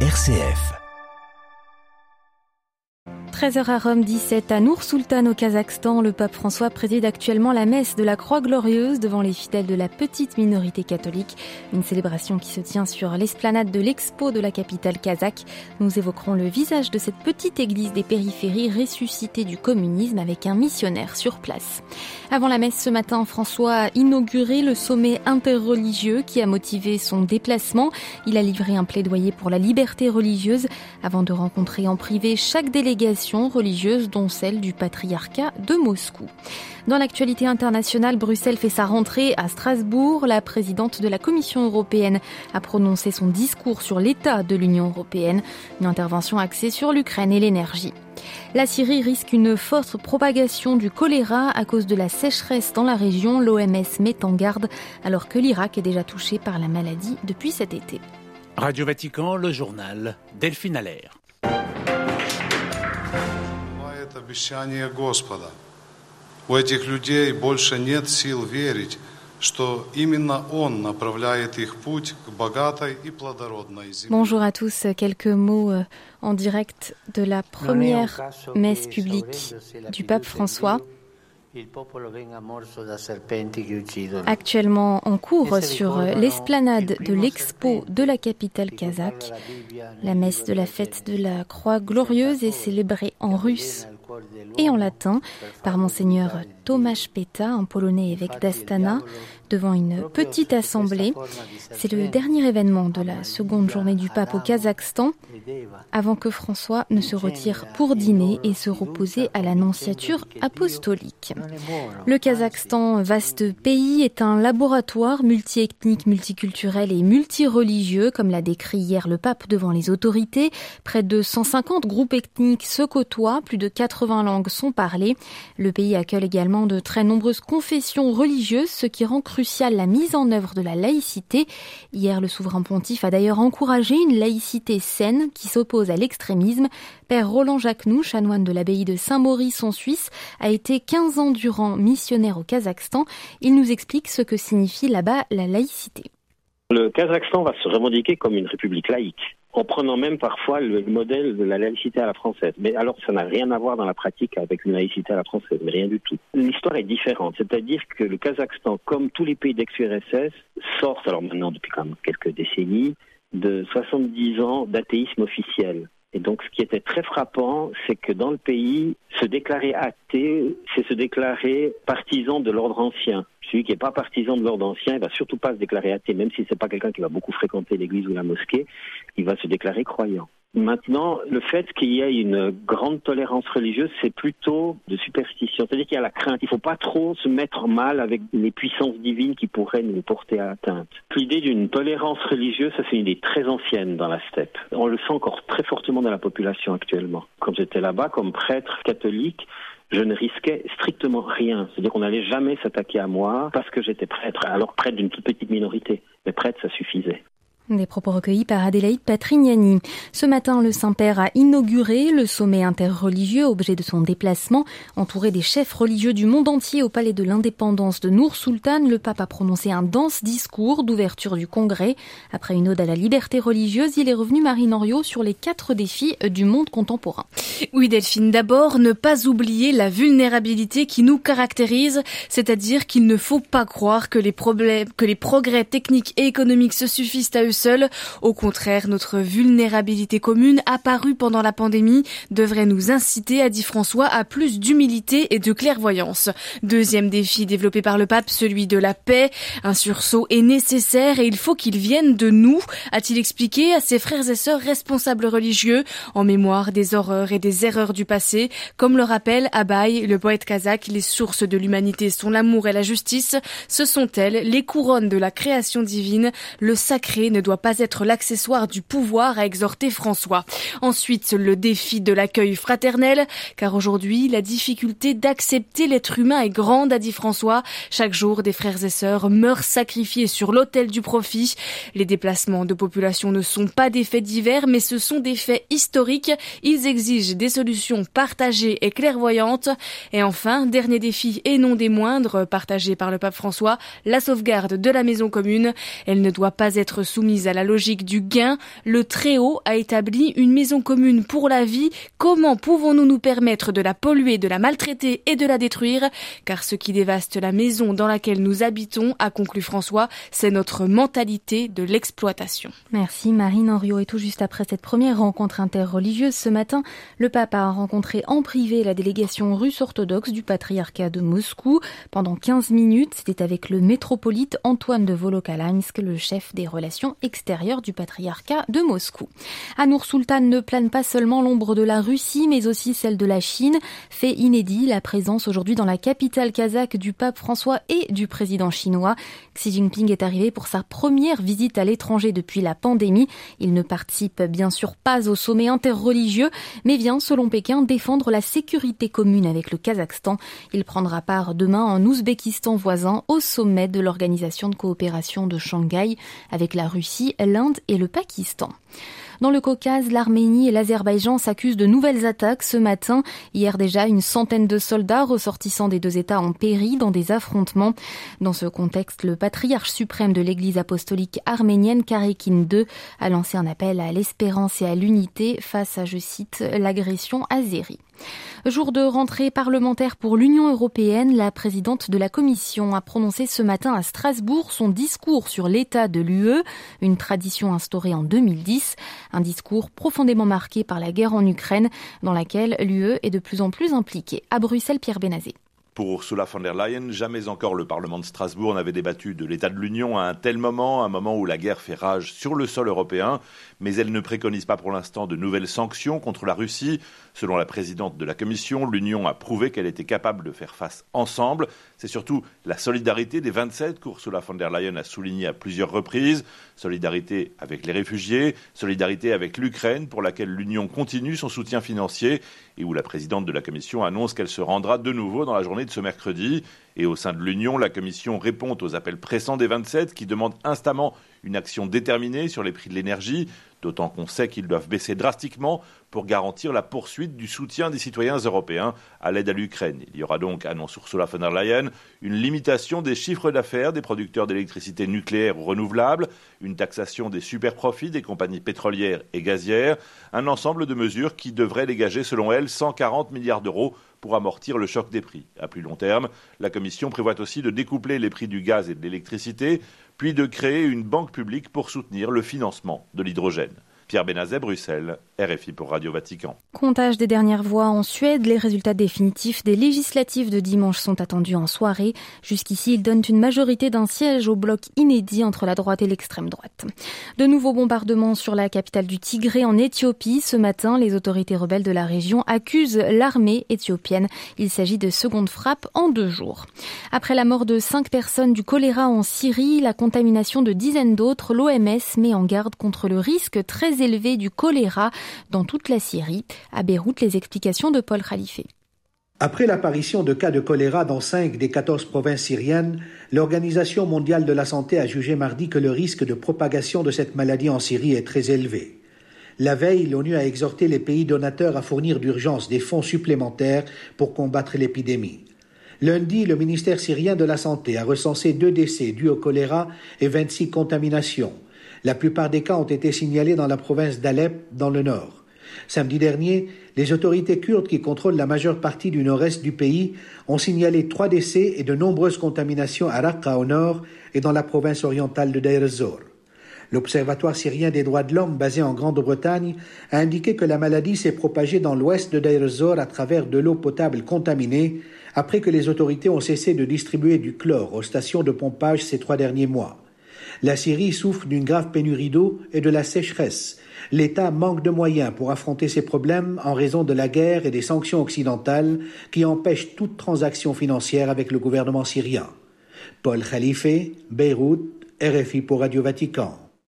RCF. 13h à Rome, 17 à Nour Sultan au Kazakhstan. Le pape François préside actuellement la messe de la Croix Glorieuse devant les fidèles de la petite minorité catholique. Une célébration qui se tient sur l'esplanade de l'expo de la capitale kazakh. Nous évoquerons le visage de cette petite église des périphéries ressuscitée du communisme avec un missionnaire sur place. Avant la messe ce matin, François a inauguré le sommet interreligieux qui a motivé son déplacement. Il a livré un plaidoyer pour la liberté religieuse avant de rencontrer en privé chaque délégation religieuses, dont celle du patriarcat de Moscou. Dans l'actualité internationale, Bruxelles fait sa rentrée à Strasbourg. La présidente de la Commission européenne a prononcé son discours sur l'état de l'Union européenne, une intervention axée sur l'Ukraine et l'énergie. La Syrie risque une forte propagation du choléra à cause de la sécheresse dans la région. L'OMS met en garde alors que l'Irak est déjà touché par la maladie depuis cet été. Radio Vatican, le journal Delphine Allaire. обещание Господа. У этих людей больше нет сил верить, что именно Он направляет их путь к богатой и плодородной земле. Bonjour à tous, quelques mots euh, en direct de la première messe publique du pape François. Actuellement en cours sur l'esplanade de l'expo de la capitale kazakh, la messe de la fête de la Croix glorieuse est célébrée en russe et en latin par monseigneur Tomasz Peta, un polonais évêque d'Astana, devant une petite assemblée. C'est le dernier événement de la seconde journée du pape au Kazakhstan, avant que François ne se retire pour dîner et se reposer à l'annonciature apostolique. Le Kazakhstan, vaste pays, est un laboratoire multiethnique, multiculturel et multireligieux, comme l'a décrit hier le pape devant les autorités. Près de 150 groupes ethniques se côtoient, plus de 80 langues sont parlées. Le pays accueille également de très nombreuses confessions religieuses, ce qui rend crucial la mise en œuvre de la laïcité. Hier, le souverain pontife a d'ailleurs encouragé une laïcité saine qui s'oppose à l'extrémisme. Père Roland Jacquenoux, chanoine de l'abbaye de Saint-Maurice en Suisse, a été 15 ans durant missionnaire au Kazakhstan. Il nous explique ce que signifie là-bas la laïcité. Le Kazakhstan va se revendiquer comme une république laïque en prenant même parfois le modèle de la laïcité à la française. Mais alors, ça n'a rien à voir dans la pratique avec une laïcité à la française, mais rien du tout. L'histoire est différente, c'est-à-dire que le Kazakhstan, comme tous les pays d'ex-URSS, sort, alors maintenant depuis quand même quelques décennies, de 70 ans d'athéisme officiel. Et donc, ce qui était très frappant, c'est que dans le pays, se déclarer athée, c'est se déclarer partisan de l'ordre ancien. Celui qui n'est pas partisan de l'ordre ancien, il va surtout pas se déclarer athée, même si c'est pas quelqu'un qui va beaucoup fréquenter l'église ou la mosquée, il va se déclarer croyant. Maintenant, le fait qu'il y ait une grande tolérance religieuse, c'est plutôt de superstition. C'est-à-dire qu'il y a la crainte. Il ne faut pas trop se mettre mal avec les puissances divines qui pourraient nous porter à atteinte. L'idée d'une tolérance religieuse, ça c'est une idée très ancienne dans la steppe. On le sent encore très fortement dans la population actuellement. Quand j'étais là-bas, comme prêtre catholique, je ne risquais strictement rien. C'est-à-dire qu'on n'allait jamais s'attaquer à moi parce que j'étais prêtre, alors prêtre d'une toute petite minorité. Mais prêtre, ça suffisait. Des propos recueillis par Adélaïde Patrignani. Ce matin, le Saint-Père a inauguré le sommet interreligieux, objet de son déplacement. Entouré des chefs religieux du monde entier au palais de l'indépendance de Nour Sultan, le pape a prononcé un dense discours d'ouverture du congrès. Après une ode à la liberté religieuse, il est revenu Marine Henriot sur les quatre défis du monde contemporain. Oui, Delphine, d'abord, ne pas oublier la vulnérabilité qui nous caractérise, c'est-à-dire qu'il ne faut pas croire que les problèmes, que les progrès techniques et économiques se suffisent à eux seul. Au contraire, notre vulnérabilité commune apparue pendant la pandémie devrait nous inciter, a dit François, à plus d'humilité et de clairvoyance. Deuxième défi développé par le pape, celui de la paix. Un sursaut est nécessaire et il faut qu'il vienne de nous, a-t-il expliqué à ses frères et sœurs responsables religieux, en mémoire des horreurs et des erreurs du passé. Comme le rappelle Abaye, le poète kazakh, les sources de l'humanité sont l'amour et la justice. Ce sont elles, les couronnes de la création divine. Le sacré ne doit pas être l'accessoire du pouvoir, a exhorté François. Ensuite, le défi de l'accueil fraternel, car aujourd'hui, la difficulté d'accepter l'être humain est grande, a dit François. Chaque jour, des frères et sœurs meurent sacrifiés sur l'autel du profit. Les déplacements de population ne sont pas des faits divers, mais ce sont des faits historiques. Ils exigent des solutions partagées et clairvoyantes. Et enfin, dernier défi et non des moindres, partagé par le pape François, la sauvegarde de la maison commune. Elle ne doit pas être soumise soumise à la logique du gain. Le Très-Haut a établi une maison commune pour la vie. Comment pouvons-nous nous permettre de la polluer, de la maltraiter et de la détruire? Car ce qui dévaste la maison dans laquelle nous habitons, a conclu François, c'est notre mentalité de l'exploitation. Merci Marine Henriot. Et tout juste après cette première rencontre interreligieuse ce matin, le pape a rencontré en privé la délégation russe orthodoxe du patriarcat de Moscou. Pendant 15 minutes, c'était avec le métropolite Antoine de Volokalinsk, le chef des relations extérieures du patriarcat de Moscou. Anour Sultan ne plane pas seulement l'ombre de la Russie, mais aussi celle de la Chine. Fait inédit, la présence aujourd'hui dans la capitale kazakh du pape François et du président chinois. Xi Jinping est arrivé pour sa première visite à l'étranger depuis la pandémie. Il ne participe bien sûr pas au sommet interreligieux, mais vient, selon Pékin, défendre la sécurité commune avec le Kazakhstan. Il prendra part demain en Ouzbékistan voisin au sommet de l'Organisation de coopération de Shanghai avec la Russie, l'Inde et le Pakistan. Dans le Caucase, l'Arménie et l'Azerbaïdjan s'accusent de nouvelles attaques ce matin. Hier déjà, une centaine de soldats ressortissant des deux États ont péri dans des affrontements. Dans ce contexte, le patriarche suprême de l'Église apostolique arménienne, Karekin II, a lancé un appel à l'espérance et à l'unité face à, je cite, l'agression azérie. Jour de rentrée parlementaire pour l'Union européenne, la présidente de la Commission a prononcé ce matin à Strasbourg son discours sur l'état de l'UE, une tradition instaurée en 2010, un discours profondément marqué par la guerre en Ukraine, dans laquelle l'UE est de plus en plus impliquée. À Bruxelles, Pierre Benazé. Pour Ursula von der Leyen, jamais encore le Parlement de Strasbourg n'avait débattu de l'état de l'Union à un tel moment, un moment où la guerre fait rage sur le sol européen, mais elle ne préconise pas pour l'instant de nouvelles sanctions contre la Russie. Selon la présidente de la Commission, l'Union a prouvé qu'elle était capable de faire face ensemble. C'est surtout la solidarité des 27 qu'Ursula von der Leyen a souligné à plusieurs reprises. Solidarité avec les réfugiés, solidarité avec l'Ukraine pour laquelle l'Union continue son soutien financier et où la présidente de la Commission annonce qu'elle se rendra de nouveau dans la journée de ce mercredi. Et au sein de l'Union, la Commission répond aux appels pressants des 27 qui demandent instamment une action déterminée sur les prix de l'énergie, d'autant qu'on sait qu'ils doivent baisser drastiquement pour garantir la poursuite du soutien des citoyens européens à l'aide à l'Ukraine. Il y aura donc, annonce Ursula von der Leyen, une limitation des chiffres d'affaires des producteurs d'électricité nucléaire ou renouvelable, une taxation des superprofits des compagnies pétrolières et gazières, un ensemble de mesures qui devraient dégager, selon elle, 140 milliards d'euros pour amortir le choc des prix. À plus long terme, la Commission prévoit aussi de découpler les prix du gaz et de l'électricité puis de créer une banque publique pour soutenir le financement de l'hydrogène. Pierre Benazet, Bruxelles, RFI pour Radio Vatican. Comptage des dernières voix en Suède, les résultats définitifs des législatives de dimanche sont attendus en soirée. Jusqu'ici, ils donnent une majorité d'un siège au bloc inédit entre la droite et l'extrême droite. De nouveaux bombardements sur la capitale du Tigré en Éthiopie. Ce matin, les autorités rebelles de la région accusent l'armée éthiopienne. Il s'agit de secondes frappes en deux jours. Après la mort de cinq personnes du choléra en Syrie, la contamination de dizaines d'autres, l'OMS met en garde contre le risque très élevé du choléra dans toute la Syrie. À Beyrouth, les explications de Paul Khalife. Après l'apparition de cas de choléra dans cinq des 14 provinces syriennes, l'Organisation mondiale de la santé a jugé mardi que le risque de propagation de cette maladie en Syrie est très élevé. La veille, l'ONU a exhorté les pays donateurs à fournir d'urgence des fonds supplémentaires pour combattre l'épidémie. Lundi, le ministère syrien de la Santé a recensé deux décès dus au choléra et 26 contaminations. La plupart des cas ont été signalés dans la province d'Alep, dans le nord. Samedi dernier, les autorités kurdes qui contrôlent la majeure partie du nord-est du pays ont signalé trois décès et de nombreuses contaminations à Raqqa au nord et dans la province orientale de Deir ez-Zor. L'Observatoire syrien des droits de l'homme, basé en Grande-Bretagne, a indiqué que la maladie s'est propagée dans l'ouest de Deir ez-Zor à travers de l'eau potable contaminée après que les autorités ont cessé de distribuer du chlore aux stations de pompage ces trois derniers mois. La Syrie souffre d'une grave pénurie d'eau et de la sécheresse. L'État manque de moyens pour affronter ces problèmes en raison de la guerre et des sanctions occidentales qui empêchent toute transaction financière avec le gouvernement syrien. Paul Khalife, Beyrouth, RFI pour Radio Vatican.